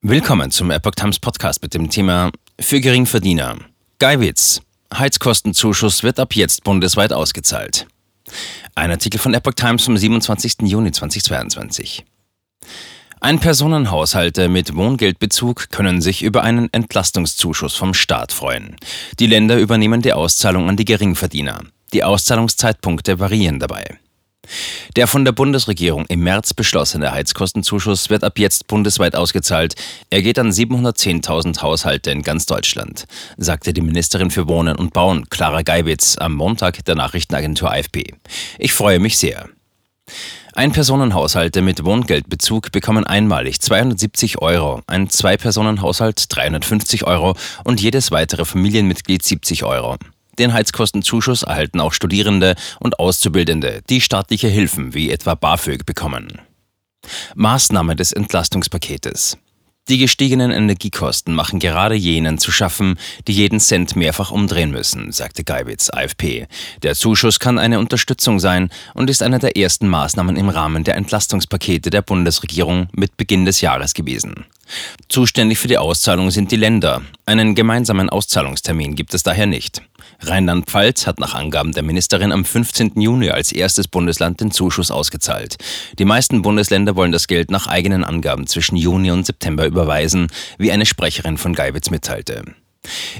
Willkommen zum Epoch Times Podcast mit dem Thema Für Geringverdiener. Geiwitz. Heizkostenzuschuss wird ab jetzt bundesweit ausgezahlt. Ein Artikel von Epoch Times vom 27. Juni 2022. Ein-Personen-Haushalte mit Wohngeldbezug können sich über einen Entlastungszuschuss vom Staat freuen. Die Länder übernehmen die Auszahlung an die Geringverdiener. Die Auszahlungszeitpunkte variieren dabei. Der von der Bundesregierung im März beschlossene Heizkostenzuschuss wird ab jetzt bundesweit ausgezahlt. Er geht an 710.000 Haushalte in ganz Deutschland, sagte die Ministerin für Wohnen und Bauen, Clara Geiwitz, am Montag der Nachrichtenagentur AFP. Ich freue mich sehr. Ein-Personen-Haushalte mit Wohngeldbezug bekommen einmalig 270 Euro, ein Zwei-Personen-Haushalt 350 Euro und jedes weitere Familienmitglied 70 Euro. Den Heizkostenzuschuss erhalten auch Studierende und Auszubildende, die staatliche Hilfen wie etwa BAföG bekommen. Maßnahme des Entlastungspaketes. Die gestiegenen Energiekosten machen gerade jenen zu schaffen, die jeden Cent mehrfach umdrehen müssen, sagte Geiwitz, AfP. Der Zuschuss kann eine Unterstützung sein und ist eine der ersten Maßnahmen im Rahmen der Entlastungspakete der Bundesregierung mit Beginn des Jahres gewesen. Zuständig für die Auszahlung sind die Länder. Einen gemeinsamen Auszahlungstermin gibt es daher nicht. Rheinland-Pfalz hat nach Angaben der Ministerin am 15. Juni als erstes Bundesland den Zuschuss ausgezahlt. Die meisten Bundesländer wollen das Geld nach eigenen Angaben zwischen Juni und September überweisen, wie eine Sprecherin von Geiwitz mitteilte.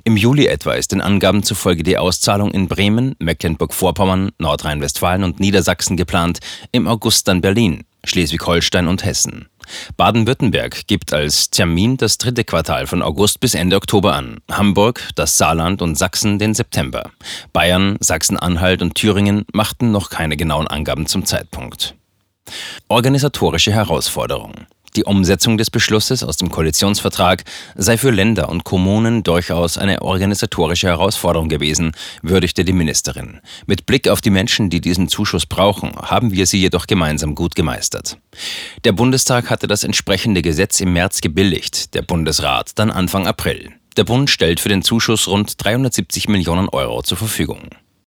Im Juli etwa ist den Angaben zufolge die Auszahlung in Bremen, Mecklenburg-Vorpommern, Nordrhein-Westfalen und Niedersachsen geplant, im August dann Berlin, Schleswig-Holstein und Hessen. Baden-Württemberg gibt als Termin das dritte Quartal von August bis Ende Oktober an, Hamburg, das Saarland und Sachsen den September. Bayern, Sachsen-Anhalt und Thüringen machten noch keine genauen Angaben zum Zeitpunkt. Organisatorische Herausforderung. Die Umsetzung des Beschlusses aus dem Koalitionsvertrag sei für Länder und Kommunen durchaus eine organisatorische Herausforderung gewesen, würdigte die Ministerin. Mit Blick auf die Menschen, die diesen Zuschuss brauchen, haben wir sie jedoch gemeinsam gut gemeistert. Der Bundestag hatte das entsprechende Gesetz im März gebilligt, der Bundesrat dann Anfang April. Der Bund stellt für den Zuschuss rund 370 Millionen Euro zur Verfügung.